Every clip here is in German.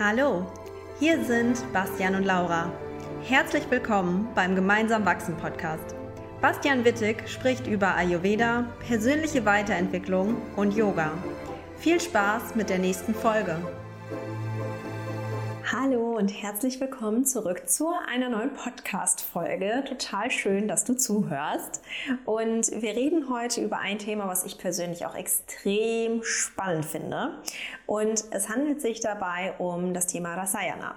Hallo, hier sind Bastian und Laura. Herzlich willkommen beim Gemeinsam Wachsen Podcast. Bastian Wittig spricht über Ayurveda, persönliche Weiterentwicklung und Yoga. Viel Spaß mit der nächsten Folge. Hallo und herzlich willkommen zurück zu einer neuen Podcast-Folge. Total schön, dass du zuhörst. Und wir reden heute über ein Thema, was ich persönlich auch extrem spannend finde. Und es handelt sich dabei um das Thema Rasayana.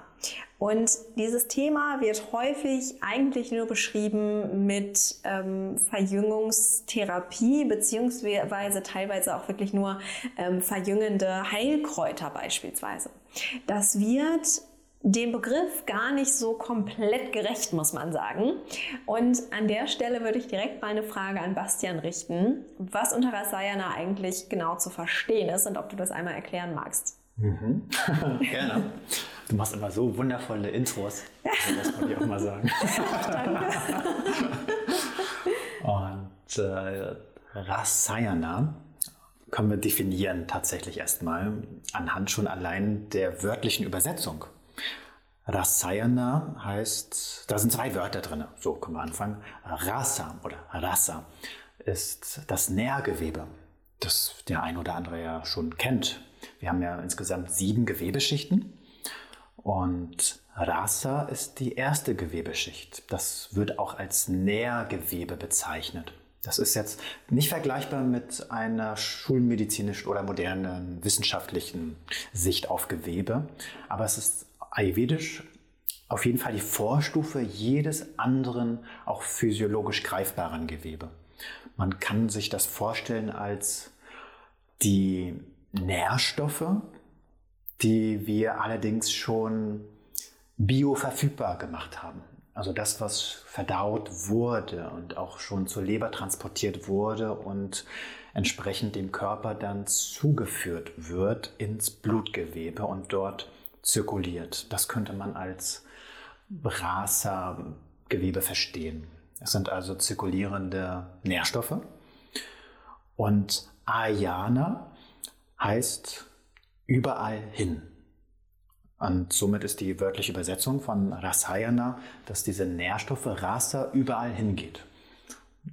Und dieses Thema wird häufig eigentlich nur beschrieben mit ähm, Verjüngungstherapie beziehungsweise teilweise auch wirklich nur ähm, verjüngende Heilkräuter beispielsweise. Das wird dem Begriff gar nicht so komplett gerecht, muss man sagen. Und an der Stelle würde ich direkt mal eine Frage an Bastian richten, was unter Rasayana eigentlich genau zu verstehen ist und ob du das einmal erklären magst. Mhm. Gerne. Du machst immer so wundervolle Intros. Also das wollte ich auch mal sagen. Und äh, Rasayana können wir definieren tatsächlich erstmal anhand schon allein der wörtlichen Übersetzung. Rasayana heißt, da sind zwei Wörter drin, so können wir anfangen. Rasa oder Rasa ist das Nährgewebe, das der ein oder andere ja schon kennt. Wir haben ja insgesamt sieben Gewebeschichten und Rasa ist die erste Gewebeschicht. Das wird auch als Nährgewebe bezeichnet. Das ist jetzt nicht vergleichbar mit einer schulmedizinischen oder modernen wissenschaftlichen Sicht auf Gewebe, aber es ist ayurvedisch auf jeden Fall die Vorstufe jedes anderen, auch physiologisch greifbaren Gewebe. Man kann sich das vorstellen als die Nährstoffe, die wir allerdings schon bioverfügbar gemacht haben. Also das, was verdaut wurde und auch schon zur Leber transportiert wurde und entsprechend dem Körper dann zugeführt wird ins Blutgewebe und dort zirkuliert. Das könnte man als Rasa-Gewebe verstehen. Es sind also zirkulierende Nährstoffe. Und Ayana heißt überall hin. Und somit ist die wörtliche Übersetzung von Rasayana, dass diese Nährstoffe Rasa überall hingeht.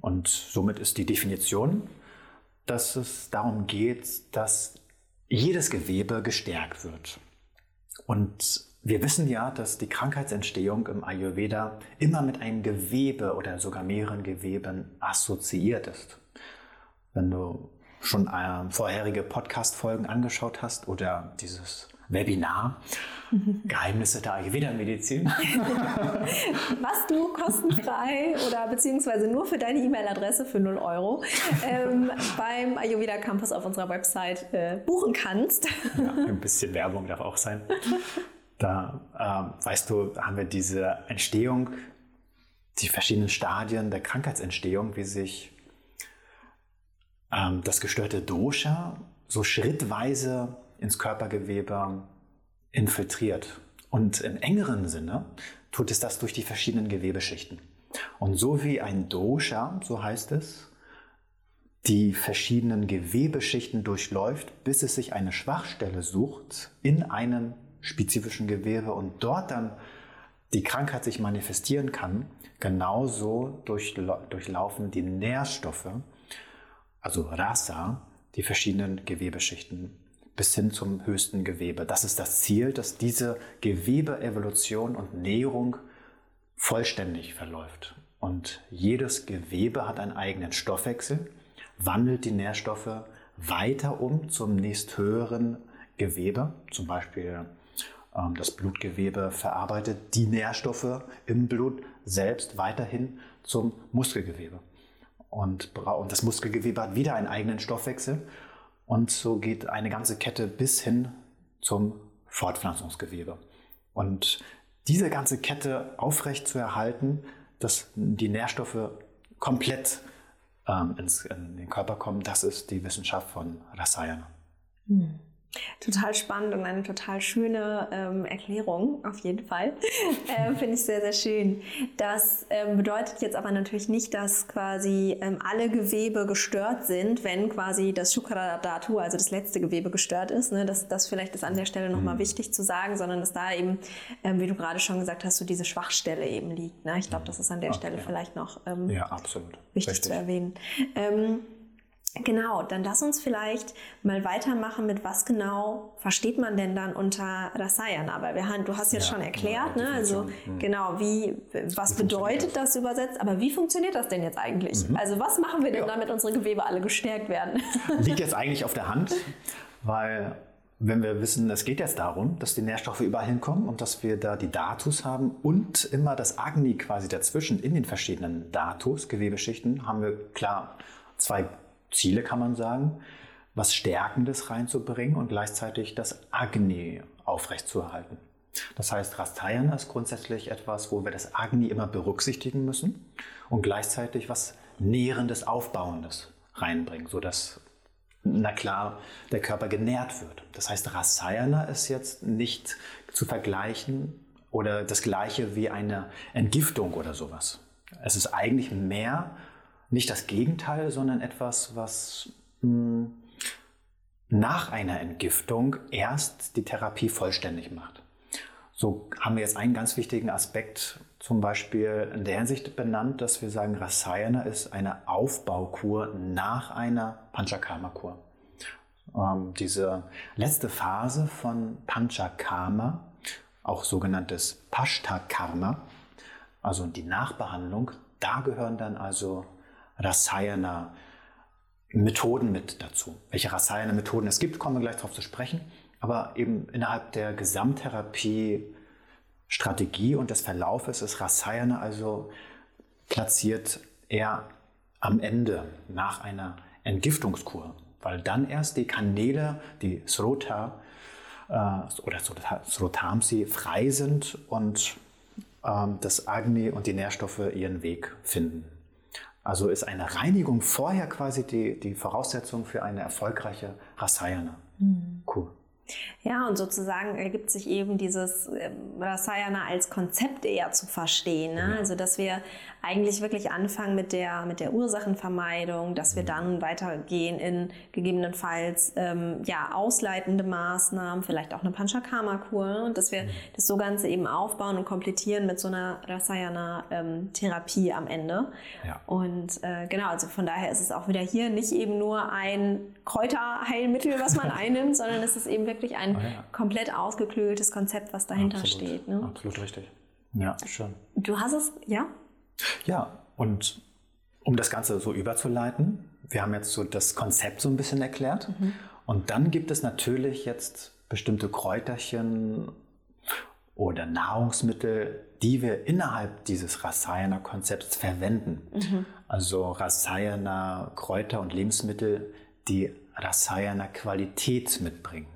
Und somit ist die Definition, dass es darum geht, dass jedes Gewebe gestärkt wird. Und wir wissen ja, dass die Krankheitsentstehung im Ayurveda immer mit einem Gewebe oder sogar mehreren Geweben assoziiert ist. Wenn du schon äh, vorherige Podcast-Folgen angeschaut hast oder dieses Webinar Geheimnisse der Ayurveda-Medizin. Was du kostenfrei oder beziehungsweise nur für deine E-Mail-Adresse für 0 Euro ähm, beim Ayurveda Campus auf unserer Website äh, buchen kannst. Ja, ein bisschen Werbung darf auch sein. Da, äh, weißt du, haben wir diese Entstehung, die verschiedenen Stadien der Krankheitsentstehung, wie sich ähm, das gestörte Dosha so schrittweise ins Körpergewebe infiltriert. Und im engeren Sinne tut es das durch die verschiedenen Gewebeschichten. Und so wie ein Dosha, so heißt es, die verschiedenen Gewebeschichten durchläuft, bis es sich eine Schwachstelle sucht in einem spezifischen Gewebe und dort dann die Krankheit sich manifestieren kann, genauso durchlaufen die Nährstoffe, also Rasa, die verschiedenen Gewebeschichten bis hin zum höchsten Gewebe. Das ist das Ziel, dass diese Gewebeevolution und Näherung vollständig verläuft. Und jedes Gewebe hat einen eigenen Stoffwechsel, wandelt die Nährstoffe weiter um zum nächsthöheren Gewebe. Zum Beispiel ähm, das Blutgewebe verarbeitet die Nährstoffe im Blut selbst weiterhin zum Muskelgewebe. Und, und das Muskelgewebe hat wieder einen eigenen Stoffwechsel und so geht eine ganze Kette bis hin zum Fortpflanzungsgewebe. Und diese ganze Kette aufrecht zu erhalten, dass die Nährstoffe komplett ähm, ins, in den Körper kommen, das ist die Wissenschaft von Rasayana. Hm. Total spannend und eine total schöne ähm, Erklärung, auf jeden Fall. äh, Finde ich sehr, sehr schön. Das ähm, bedeutet jetzt aber natürlich nicht, dass quasi ähm, alle Gewebe gestört sind, wenn quasi das Shukra Dhatu, also das letzte Gewebe, gestört ist. Ne? Das, das vielleicht ist an der Stelle nochmal mhm. wichtig zu sagen, sondern dass da eben, ähm, wie du gerade schon gesagt hast, so diese Schwachstelle eben liegt. Ne? Ich glaube, das ist an der okay. Stelle vielleicht noch ähm, ja, absolut. wichtig Richtig. zu erwähnen. Genau, dann lass uns vielleicht mal weitermachen mit was genau versteht man denn dann unter Rasayana? Aber wir haben, du hast jetzt ja, schon erklärt, ne? also mhm. genau, wie, was wie bedeutet das? das? übersetzt, aber wie funktioniert das denn jetzt eigentlich? Mhm. Also was machen wir denn, ja. damit unsere Gewebe alle gestärkt werden? Liegt jetzt eigentlich auf der Hand, weil wenn wir wissen, es geht jetzt darum, dass die Nährstoffe überall hinkommen und dass wir da die Datus haben und immer das Agni quasi dazwischen in den verschiedenen Datus, Gewebeschichten, haben wir klar zwei Ziele, kann man sagen, was Stärkendes reinzubringen und gleichzeitig das Agni aufrechtzuerhalten. Das heißt, Rastayana ist grundsätzlich etwas, wo wir das Agni immer berücksichtigen müssen und gleichzeitig was Nährendes, Aufbauendes reinbringen, sodass, na klar, der Körper genährt wird. Das heißt, Rasayana ist jetzt nicht zu vergleichen oder das gleiche wie eine Entgiftung oder sowas. Es ist eigentlich mehr nicht das Gegenteil, sondern etwas, was mh, hm, nach einer Entgiftung erst die Therapie vollständig macht. So haben wir jetzt einen ganz wichtigen Aspekt zum Beispiel in der Hinsicht benannt, dass wir sagen, Rasayana ist eine Aufbaukur nach einer Panchakarma-Kur. Ähm, diese letzte Phase von Panchakarma, auch sogenanntes Pashta-Karma, also die Nachbehandlung, da gehören dann also Rasayana Methoden mit dazu. Welche Rasayana Methoden es gibt, kommen wir gleich darauf zu sprechen. Aber eben innerhalb der Gesamttherapie Strategie und des Verlaufes ist Rasayana also platziert eher am Ende nach einer Entgiftungskur, weil dann erst die Kanäle, die Srota äh, oder Srotamsi frei sind und ähm, das Agni und die Nährstoffe ihren Weg finden. Also ist eine Reinigung vorher quasi die, die Voraussetzung für eine erfolgreiche Rasayana. Mhm. Cool. Ja, und sozusagen ergibt sich eben dieses ähm, Rasayana als Konzept eher zu verstehen. Ne? Also, dass wir eigentlich wirklich anfangen mit der, mit der Ursachenvermeidung, dass wir mhm. dann weitergehen in gegebenenfalls ähm, ja, ausleitende Maßnahmen, vielleicht auch eine Panchakarma-Kur und dass wir mhm. das so Ganze eben aufbauen und komplettieren mit so einer Rasayana-Therapie ähm, am Ende. Ja. Und äh, genau, also von daher ist es auch wieder hier nicht eben nur ein Kräuterheilmittel, was man einnimmt, sondern es ist eben wirklich ein oh ja. komplett ausgeklügeltes Konzept, was dahinter Absolut. steht. Ne? Absolut richtig. Ja, schön. Du hast es, ja? Ja, und um das Ganze so überzuleiten, wir haben jetzt so das Konzept so ein bisschen erklärt. Mhm. Und dann gibt es natürlich jetzt bestimmte Kräuterchen oder Nahrungsmittel, die wir innerhalb dieses Rasayana-Konzepts verwenden. Mhm. Also Rasayana-Kräuter und Lebensmittel, die Rasayana-Qualität mitbringen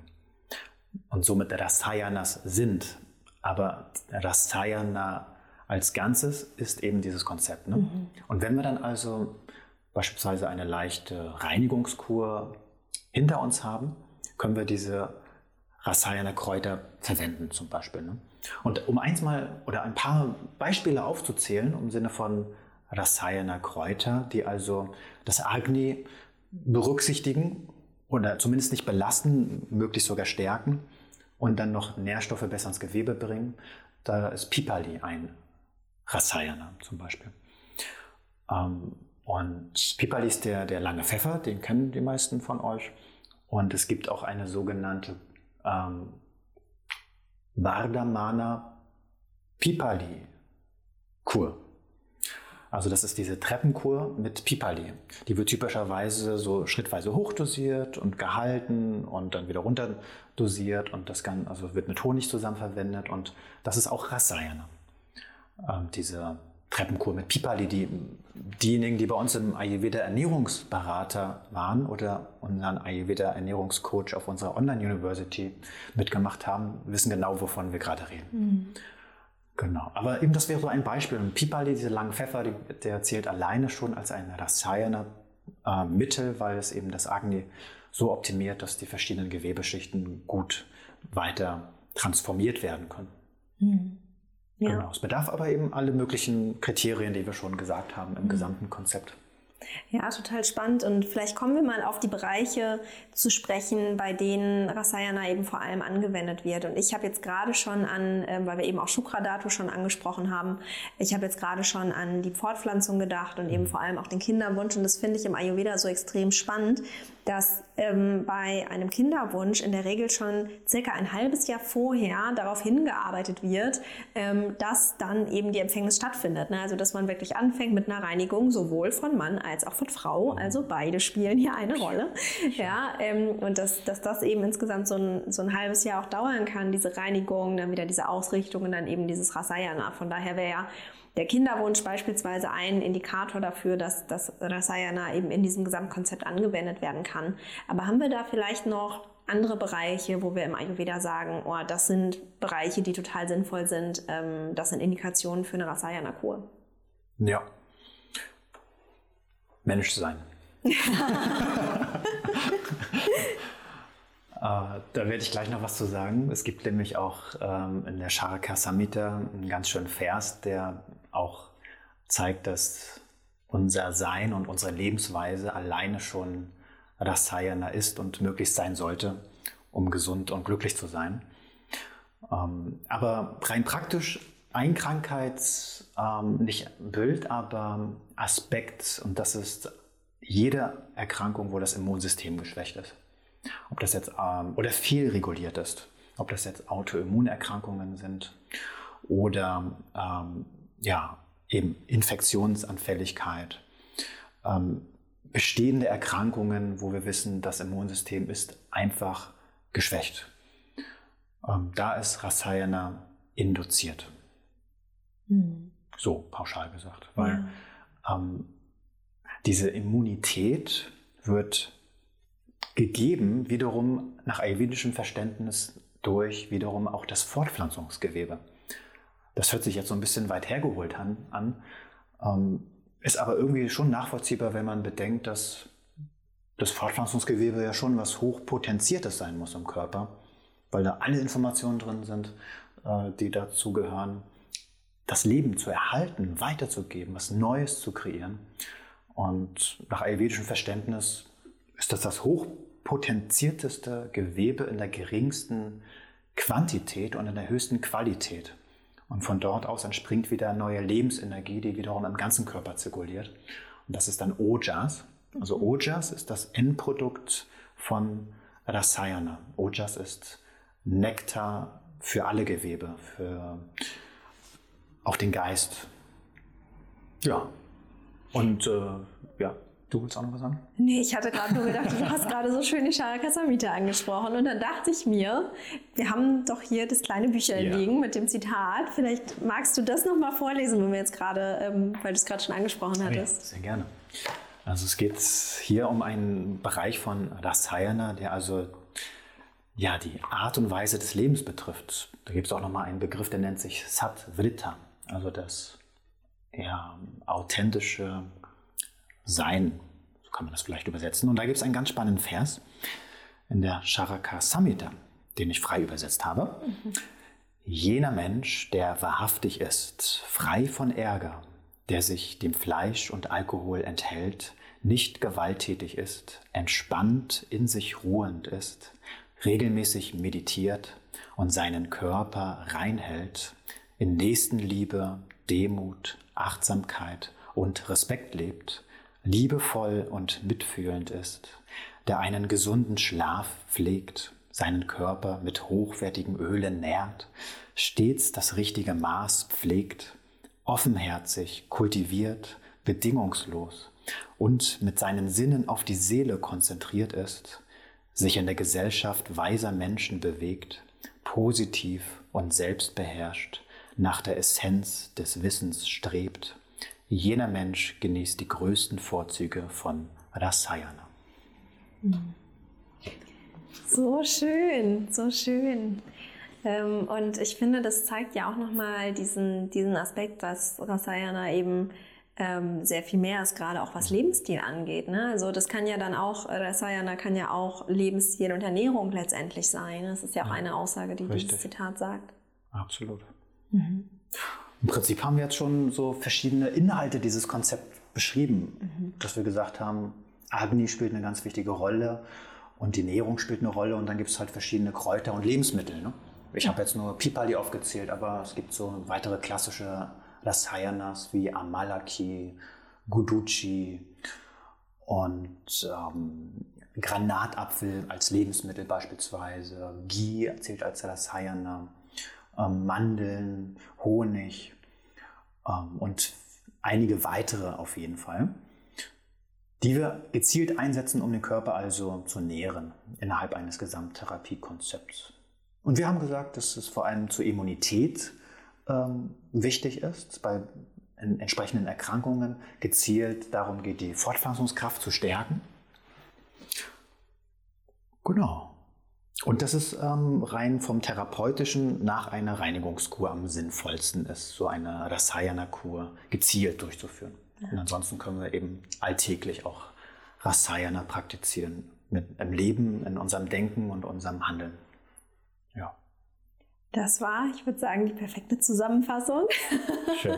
und somit Rasayanas sind. Aber Rasayana als Ganzes ist eben dieses Konzept. Ne? Mhm. Und wenn wir dann also beispielsweise eine leichte Reinigungskur hinter uns haben, können wir diese Rasayana Kräuter verwenden zum Beispiel. Ne? Und um eins mal oder ein paar Beispiele aufzuzählen im Sinne von Rasayana Kräuter, die also das Agni berücksichtigen oder zumindest nicht belasten, möglichst sogar stärken und dann noch Nährstoffe besser ins Gewebe bringen, da ist Pipali ein Rasayana zum Beispiel. Ähm, und Pipali ist der, der lange Pfeffer, den kennen die meisten von euch. Und es gibt auch eine sogenannte ähm, Vardhamana Pipali Kur. Also das ist diese Treppenkur mit Pipali. Die wird typischerweise so schrittweise hochdosiert und gehalten und dann wieder runterdosiert und das kann, also wird mit Honig zusammen verwendet und das ist auch Rasayana ähm, diese Treppenkur mit Pipali, die, diejenigen, die bei uns im Ayurveda Ernährungsberater waren oder unseren Ayurveda Ernährungscoach auf unserer Online-University mitgemacht haben, wissen genau, wovon wir gerade reden. Mhm. Genau. Aber eben das wäre so ein Beispiel. Und Pipali, diese langen Pfeffer, die, der zählt alleine schon als ein Rasayana äh, Mittel, weil es eben das Agni so optimiert, dass die verschiedenen Gewebeschichten gut weiter transformiert werden können. Mhm. Ja. Genau. Es bedarf aber eben alle möglichen Kriterien, die wir schon gesagt haben im mhm. gesamten Konzept. Ja, total spannend. Und vielleicht kommen wir mal auf die Bereiche zu sprechen, bei denen Rasayana eben vor allem angewendet wird. Und ich habe jetzt gerade schon an, äh, weil wir eben auch Shukradatu schon angesprochen haben, ich habe jetzt gerade schon an die Fortpflanzung gedacht und eben vor allem auch den Kinderwunsch. Und das finde ich im Ayurveda so extrem spannend, dass ähm, bei einem Kinderwunsch in der Regel schon circa ein halbes Jahr vorher darauf hingearbeitet wird, ähm, dass dann eben die Empfängnis stattfindet. Ne? Also dass man wirklich anfängt mit einer Reinigung sowohl von Mann als auch von Frau. Also beide spielen hier eine Rolle. Ja, ähm, und dass, dass das eben insgesamt so ein, so ein halbes Jahr auch dauern kann, diese Reinigung, dann wieder diese Ausrichtung und dann eben dieses Rasayana. Von daher wäre ja der Kinderwunsch beispielsweise ein Indikator dafür, dass das Rasayana eben in diesem Gesamtkonzept angewendet werden kann. Aber haben wir da vielleicht noch andere Bereiche, wo wir im Ayurveda sagen, oh, das sind Bereiche, die total sinnvoll sind, ähm, das sind Indikationen für eine Rasayana-Kur? Ja. Mensch sein. Äh, da werde ich gleich noch was zu sagen. Es gibt nämlich auch ähm, in der Charaka Samhita einen ganz schönen Vers, der auch zeigt, dass unser Sein und unsere Lebensweise alleine schon Rasayana ist und möglichst sein sollte, um gesund und glücklich zu sein. Ähm, aber rein praktisch ein Krankheits, ähm, nicht Bild, aber Aspekt, und das ist jede Erkrankung, wo das Immunsystem geschwächt ist. Ob das jetzt ähm, oder viel reguliert ist, ob das jetzt Autoimmunerkrankungen sind oder ähm, ja, eben Infektionsanfälligkeit, ähm, bestehende Erkrankungen, wo wir wissen, das Immunsystem ist einfach geschwächt. Ähm, da ist Rasayana induziert. Mhm. So pauschal gesagt, weil ja. ähm, diese Immunität wird gegeben wiederum nach ayurvedischem Verständnis durch wiederum auch das Fortpflanzungsgewebe. Das hört sich jetzt so ein bisschen weit hergeholt an, an ähm, ist aber irgendwie schon nachvollziehbar, wenn man bedenkt, dass das Fortpflanzungsgewebe ja schon was hochpotenziertes sein muss im Körper, weil da alle Informationen drin sind, äh, die dazu gehören, das Leben zu erhalten, weiterzugeben, was Neues zu kreieren. Und nach ayurvedischem Verständnis ist das das hochpotenzierteste Gewebe in der geringsten Quantität und in der höchsten Qualität. Und von dort aus entspringt wieder neue Lebensenergie, die wiederum im ganzen Körper zirkuliert. Und das ist dann Ojas. Also. Ojas ist das Endprodukt von Rasayana. Ojas ist Nektar für alle Gewebe, für auch den Geist. Ja. Und äh, ja, Du willst auch noch was sagen? Nee, ich hatte gerade nur gedacht, du hast gerade so schön die Charakasamita angesprochen. Und dann dachte ich mir, wir haben doch hier das kleine Büchlein ja. liegen mit dem Zitat. Vielleicht magst du das nochmal vorlesen, wenn wir jetzt gerade, ähm, weil du es gerade schon angesprochen hattest. Ja, sehr gerne. Also es geht hier um einen Bereich von Rasayana, der also ja, die Art und Weise des Lebens betrifft. Da gibt es auch nochmal einen Begriff, der nennt sich Sattvrita, also das ja, authentische sein. So kann man das vielleicht übersetzen. Und da gibt es einen ganz spannenden Vers in der Charaka Samhita, den ich frei übersetzt habe. Mhm. Jener Mensch, der wahrhaftig ist, frei von Ärger, der sich dem Fleisch und Alkohol enthält, nicht gewalttätig ist, entspannt in sich ruhend ist, regelmäßig meditiert und seinen Körper reinhält, in Nächstenliebe, Demut, Achtsamkeit und Respekt lebt, liebevoll und mitfühlend ist, der einen gesunden Schlaf pflegt, seinen Körper mit hochwertigen Ölen nährt, stets das richtige Maß pflegt, offenherzig, kultiviert, bedingungslos und mit seinen Sinnen auf die Seele konzentriert ist, sich in der Gesellschaft weiser Menschen bewegt, positiv und selbstbeherrscht, nach der Essenz des Wissens strebt Jener Mensch genießt die größten Vorzüge von Rasayana. So schön, so schön. Ähm, und ich finde, das zeigt ja auch nochmal diesen, diesen Aspekt, dass Rasayana eben ähm, sehr viel mehr ist, gerade auch was Lebensstil angeht. Ne? Also das kann ja dann auch, Rasayana kann ja auch Lebensstil und Ernährung letztendlich sein. Das ist ja auch eine Aussage, die richtig. dieses Zitat sagt. Absolut. Mhm. Im Prinzip haben wir jetzt schon so verschiedene Inhalte dieses Konzept beschrieben, mhm. dass wir gesagt haben, Agni spielt eine ganz wichtige Rolle und die Ernährung spielt eine Rolle und dann gibt es halt verschiedene Kräuter und Lebensmittel. Ne? Ich habe jetzt nur Pipali aufgezählt, aber es gibt so weitere klassische Rasayanas wie Amalaki, Guduchi und ähm, Granatapfel als Lebensmittel beispielsweise, Ghee zählt als Rasayana, ähm, Mandeln, Honig ähm, und einige weitere auf jeden Fall, die wir gezielt einsetzen, um den Körper also zu nähren innerhalb eines Gesamttherapiekonzepts. Und wir haben gesagt, dass es vor allem zur Immunität ähm, wichtig ist, bei entsprechenden Erkrankungen gezielt darum geht, die Fortpflanzungskraft zu stärken. Genau. Und das ist ähm, rein vom therapeutischen nach einer Reinigungskur am sinnvollsten ist, so eine Rasayana-Kur gezielt durchzuführen. Ja. Und ansonsten können wir eben alltäglich auch Rasayana praktizieren mit, im Leben, in unserem Denken und unserem Handeln. Das war, ich würde sagen, die perfekte Zusammenfassung. Schön.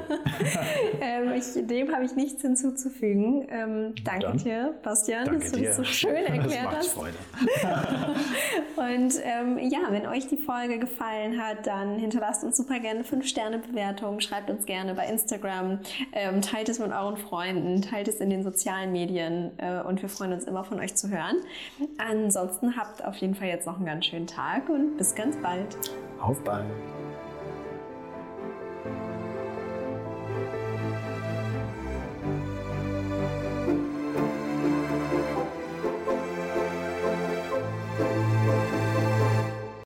ähm, ich, dem habe ich nichts hinzuzufügen. Ähm, danke Dann, dir, Bastian, danke dass du dir. das so schön erklärt das hast. Freude. Und ähm, ja, wenn euch die Folge gefallen hat, dann hinterlasst uns super gerne 5-Sterne-Bewertungen, schreibt uns gerne bei Instagram, ähm, teilt es mit euren Freunden, teilt es in den sozialen Medien äh, und wir freuen uns immer von euch zu hören. Ansonsten habt auf jeden Fall jetzt noch einen ganz schönen Tag und bis ganz bald. Auf bald.